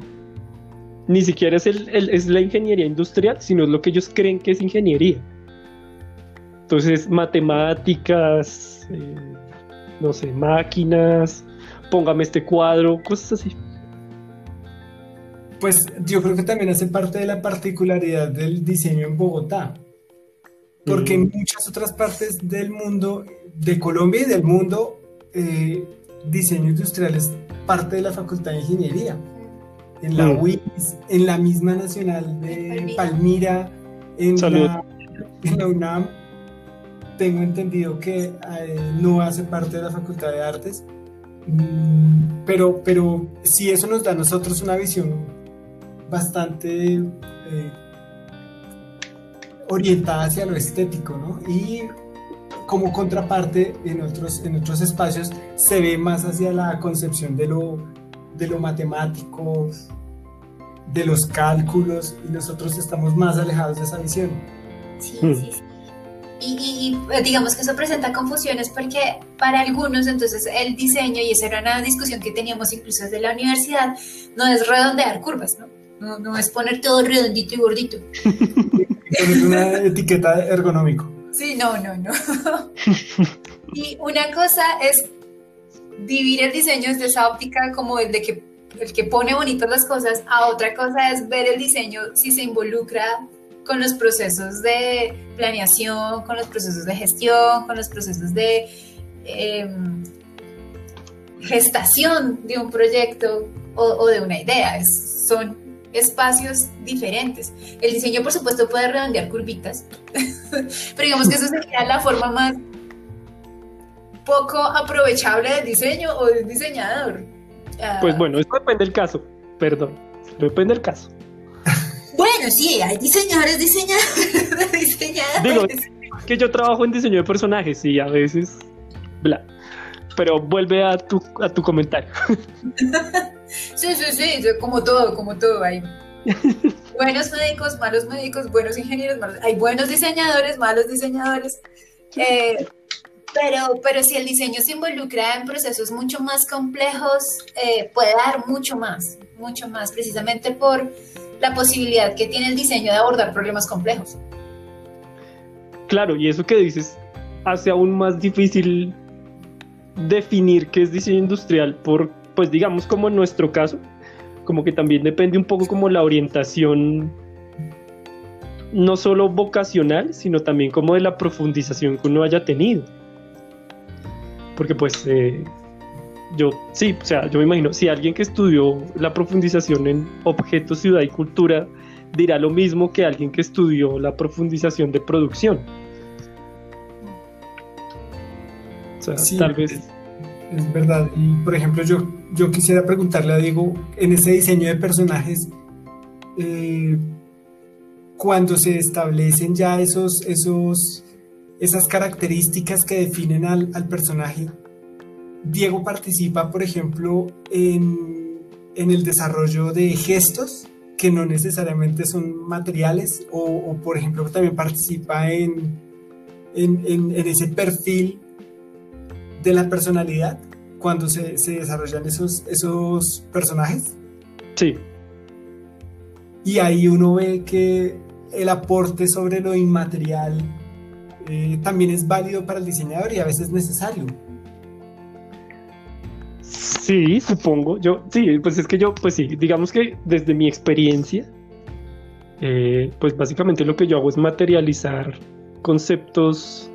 ni siquiera es, el, el- es la ingeniería industrial, sino es lo que ellos creen que es ingeniería. Entonces, matemáticas, eh, no sé, máquinas, póngame este cuadro, cosas así. Pues yo creo que también hace parte de la particularidad del diseño en Bogotá, porque en Mm. muchas otras partes del mundo, de Colombia y del mundo, eh, diseño industrial es parte de la Facultad de Ingeniería. En la Mm. UIS, en la misma Nacional de Palmira. Palmira, en Salud. la, en la UNAM, tengo entendido que eh, no hace parte de la Facultad de Artes, Mm, pero, pero sí eso nos da a nosotros una visión bastante eh, orientada hacia lo estético, ¿no? Y como contraparte en otros, en otros espacios se ve más hacia la concepción de lo, de lo matemático, de los cálculos, y nosotros estamos más alejados de esa visión. Sí, sí, sí. Y, y- y, eh, digamos que eso presenta confusiones porque para algunos entonces el diseño, y esa era una discusión que teníamos incluso desde la universidad, no es redondear curvas, ¿no? No, no es poner todo redondito y gordito. (laughs) Poner una etiqueta ergonómico. Sí, no, no, no. (laughs) Y una cosa es vivir el diseño desde esa óptica como el de que el que pone bonitas las cosas, a otra cosa es ver el diseño si se involucra con los procesos de planeación, con los procesos de gestión, con los procesos de em, gestación de un proyecto o, de una idea. son espacios diferentes. El diseño, por supuesto, puede redondear curvitas, (laughs) pero digamos que eso sería la forma más poco aprovechable del diseño o del diseñador. Ah. Pues bueno, eso depende del caso, perdón, depende del caso. Bueno, sí, hay diseñadores, diseñadores, (laughs) diseñadores. Digo, que yo trabajo en diseño de personajes y a veces, bla. Pero vuelve a tu, a tu comentario. (laughs) sí, sí, sí, como todo, como todo. Hay (laughs) buenos médicos, malos médicos, buenos ingenieros, malos. Hay buenos diseñadores, malos diseñadores. Eh, pero, pero si el diseño se involucra en procesos mucho más complejos, eh, puede dar mucho más, mucho más, precisamente por la posibilidad que tiene el diseño de abordar problemas complejos. Claro, y eso que dices hace aún más difícil definir qué es diseño industrial por, pues digamos como en nuestro caso, como que también depende un poco como la orientación no solo vocacional, sino también como de la profundización que uno haya tenido. Porque pues eh, yo sí, o sea, yo me imagino, si alguien que estudió la profundización en objetos, ciudad y cultura dirá lo mismo que alguien que estudió la profundización de producción. O sea, tal vez... Es, verdad. Y por ejemplo, yo, yo quisiera preguntarle a Diego, en ese diseño de personajes, eh, cuando se establecen ya esos, esos esas características que definen al, personaje. Diego participa, por ejemplo, en, el desarrollo de gestos que no necesariamente son materiales o, por ejemplo, también participa en, en, ese perfil de la personalidad cuando se, se, desarrollan esos, esos personajes. Sí. Y ahí uno ve que el aporte sobre lo inmaterial eh, también es válido para el diseñador y a veces necesario. Sí, supongo. Yo, sí, pues es que yo, pues sí, digamos que desde mi experiencia, eh, pues básicamente lo que yo hago es materializar conceptos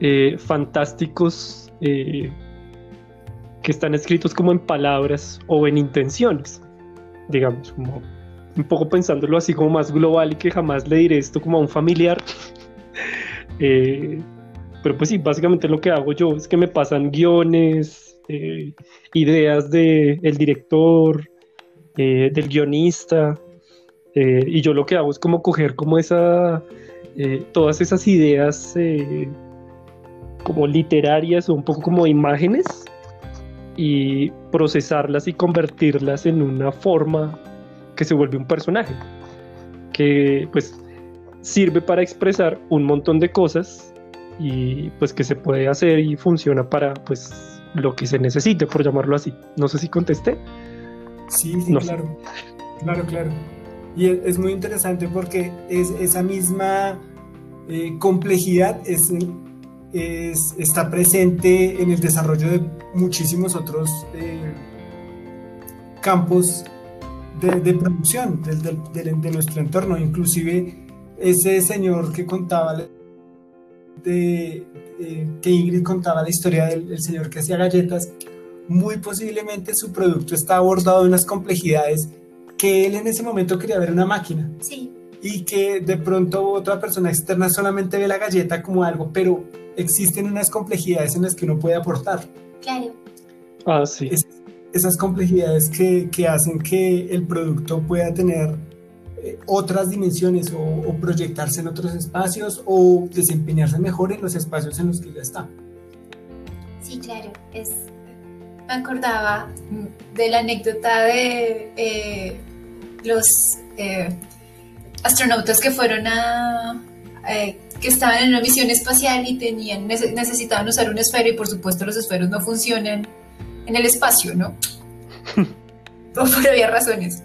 eh, fantásticos que están escritos como en palabras o en intenciones, digamos, un poco pensándolo así como más global y que jamás le diré esto como a un familiar, (laughs) eh, pero pues sí, básicamente lo que hago yo es que me pasan guiones, eh, ideas del el director, eh, del guionista, y yo lo que hago es como coger como esa, todas esas ideas como literarias o un poco como imágenes y procesarlas y convertirlas en una forma que se vuelve un personaje. Que pues sirve para expresar un montón de cosas y pues que se puede hacer y funciona para pues lo que se necesite, por llamarlo así. No sé si contesté. Sí, sí, claro. Claro, claro. Y es, muy interesante porque es esa misma eh, complejidad es, es, está presente en el desarrollo de muchísimos otros eh, campos de, producción de, nuestro entorno, inclusive ese señor que contaba de, que Ingrid contaba la historia del, señor que hacía galletas, muy posiblemente su producto está abordado de unas complejidades que él en ese momento quería ver una máquina. Sí. Y que de pronto otra persona externa solamente ve la galleta como algo, pero existen unas complejidades en las que uno puede aportar. Claro. Ah, sí. esas complejidades que, que hacen que el producto pueda tener eh, otras dimensiones o, proyectarse en otros espacios o desempeñarse mejor en los espacios en los que ya está. Sí, claro, es, me acordaba de la anécdota de eh, los eh, astronautas que fueron a, que estaban en una misión espacial y tenían, necesitaban usar un esfero y por supuesto los esferos no funcionan en el espacio, ¿no? (laughs) por obvias razones.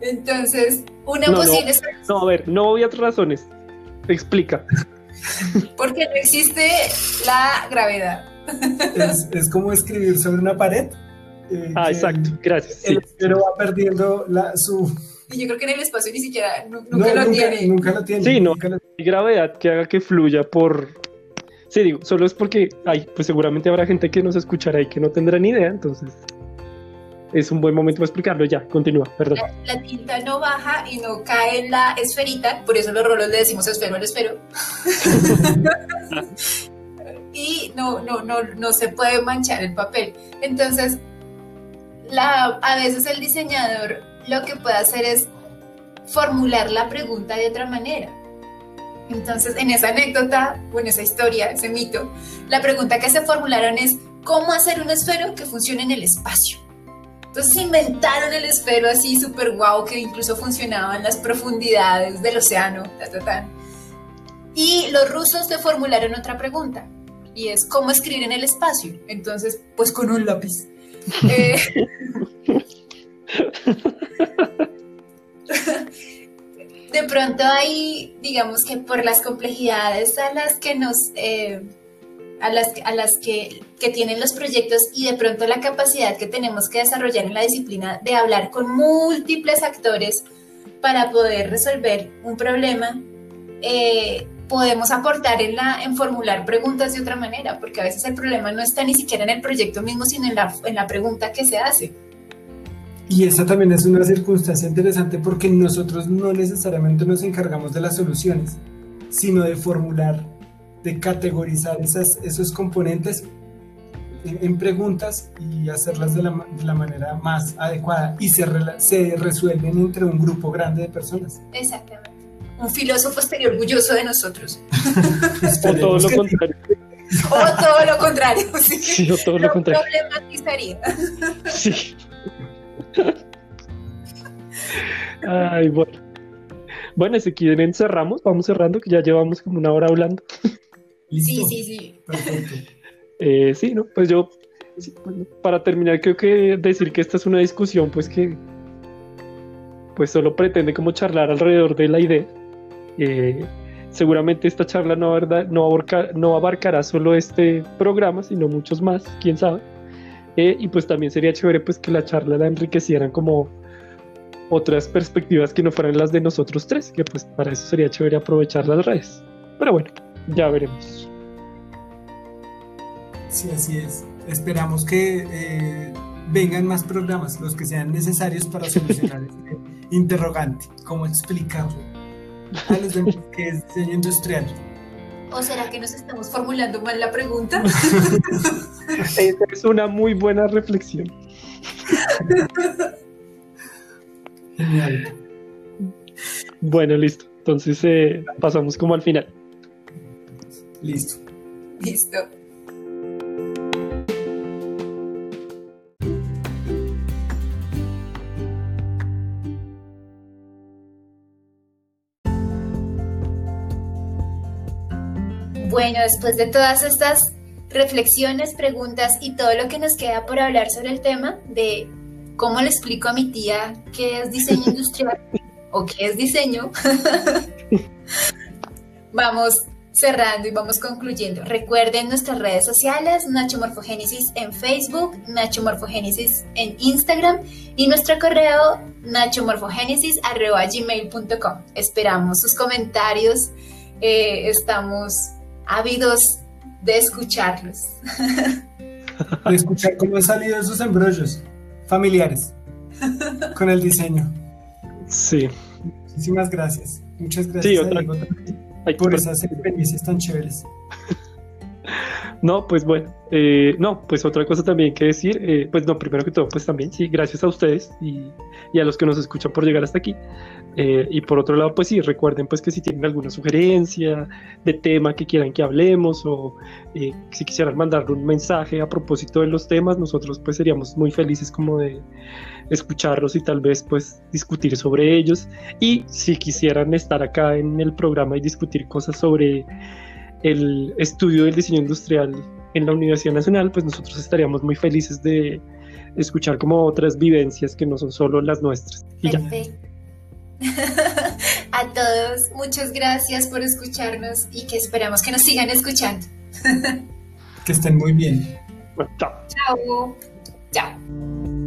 Entonces, una posible... No, a ver, no obvias razones. Explica. porque no existe la gravedad. Es, como escribir sobre una pared. Eh, ah, exacto, gracias. El esfero va perdiendo la, su... Y yo creo que en el espacio ni siquiera, nunca lo tiene. Nunca lo tiene. Sí, no, hay gravedad que haga que fluya por... Sí, digo, solo es porque hay, pues seguramente habrá gente que nos escuchará y que no tendrá ni idea, entonces es un buen momento para explicarlo. Ya, continúa, perdón. La, tinta no baja y no cae en la esferita, por eso los rolos le decimos esfero al esfero. (laughs) y no, no, no, no se puede manchar el papel. Entonces, la, a veces el diseñador lo que puede hacer es formular la pregunta de otra manera. Entonces, en esa anécdota o en esa historia, ese mito, la pregunta que se formularon es, ¿cómo hacer un esfero que funcione en el espacio? Entonces inventaron el esfero así súper guau que incluso funcionaba en las profundidades del océano. Y los rusos se formularon otra pregunta y es cómo escribir en el espacio. Entonces, pues con un lápiz. (laughs) Eh, de pronto hay, digamos que por las complejidades a las que nos... Eh, a las, a las que, que, tienen los proyectos y de pronto la capacidad que tenemos que desarrollar en la disciplina de hablar con múltiples actores para poder resolver un problema, eh, podemos aportar en, la, en formular preguntas de otra manera, porque a veces el problema no está ni siquiera en el proyecto mismo, sino en la, en la pregunta que se hace. Y esa también es una circunstancia interesante porque nosotros no necesariamente nos encargamos de las soluciones, sino de formular de categorizar esas, esos componentes en, preguntas y hacerlas de la, de la, manera más adecuada y se, se resuelven entre un grupo grande de personas. Exactamente. Un filósofo estaría orgulloso de nosotros. (laughs) o todo lo contrario. O todo lo contrario. Sí, o todo lo, contrario. Problematizaría. Sí. Ay, bueno. Bueno, si quieren cerramos, vamos cerrando, que ya llevamos como una hora hablando. Sí, sí, sí. Perfecto. Eh, sí, ¿no? Pues yo, para terminar, creo que decir que esta es una discusión, pues que pues solo pretende como charlar alrededor de la idea. Eh, seguramente esta charla no, no, no abarcará solo este programa, sino muchos más, quién sabe. Eh, y pues también sería chévere pues que la charla la enriquecieran como otras perspectivas que no fueran las de nosotros tres, que pues para eso sería chévere aprovechar las redes. Pero bueno, ya veremos. Sí, así es. Esperamos que eh, vengan más programas, los que sean necesarios para solucionar (laughs) este interrogante, cómo explicarlo a los demás que es diseño industrial. ¿O será que nos estamos formulando mal la pregunta? (laughs) es una muy buena reflexión. Genial. Bueno, listo. Entonces eh, pasamos como al final. Listo. Listo. Bueno, después de todas estas reflexiones, preguntas y todo lo que nos queda por hablar sobre el tema de cómo le explico a mi tía qué es diseño (laughs) industrial o qué es diseño, (laughs) vamos cerrando y vamos concluyendo. Recuerden nuestras redes sociales, Nacho Morfogénesis en Facebook, Nacho Morfogénesis en Instagram y nuestro correo nachomorfogenesis.gmail.com. Esperamos sus comentarios, eh, estamos ávidos de escucharlos. De escuchar cómo han salido esos embrollos familiares con el diseño. Sí. Muchísimas gracias. Muchas gracias. Sí, por esas experiencias tan chéveres. No, pues bueno, eh, no, pues otra cosa también que decir, eh, pues no, primero que todo, pues también, sí, gracias a ustedes y, a los que nos escuchan por llegar hasta aquí. Eh, y por otro lado, pues sí, recuerden pues que si tienen alguna sugerencia de tema que quieran que hablemos o si quisieran mandar un mensaje a propósito de los temas, nosotros pues seríamos muy felices como de escucharlos y tal vez pues discutir sobre ellos. Y si quisieran estar acá en el programa y discutir cosas sobre el estudio del diseño industrial en la Universidad Nacional, pues nosotros estaríamos muy felices de escuchar como otras vivencias que no son solo las nuestras. Perfecto. (laughs) A todos, muchas gracias por escucharnos y que esperamos que nos sigan escuchando. que estén muy bien. chao. Chao. Chao.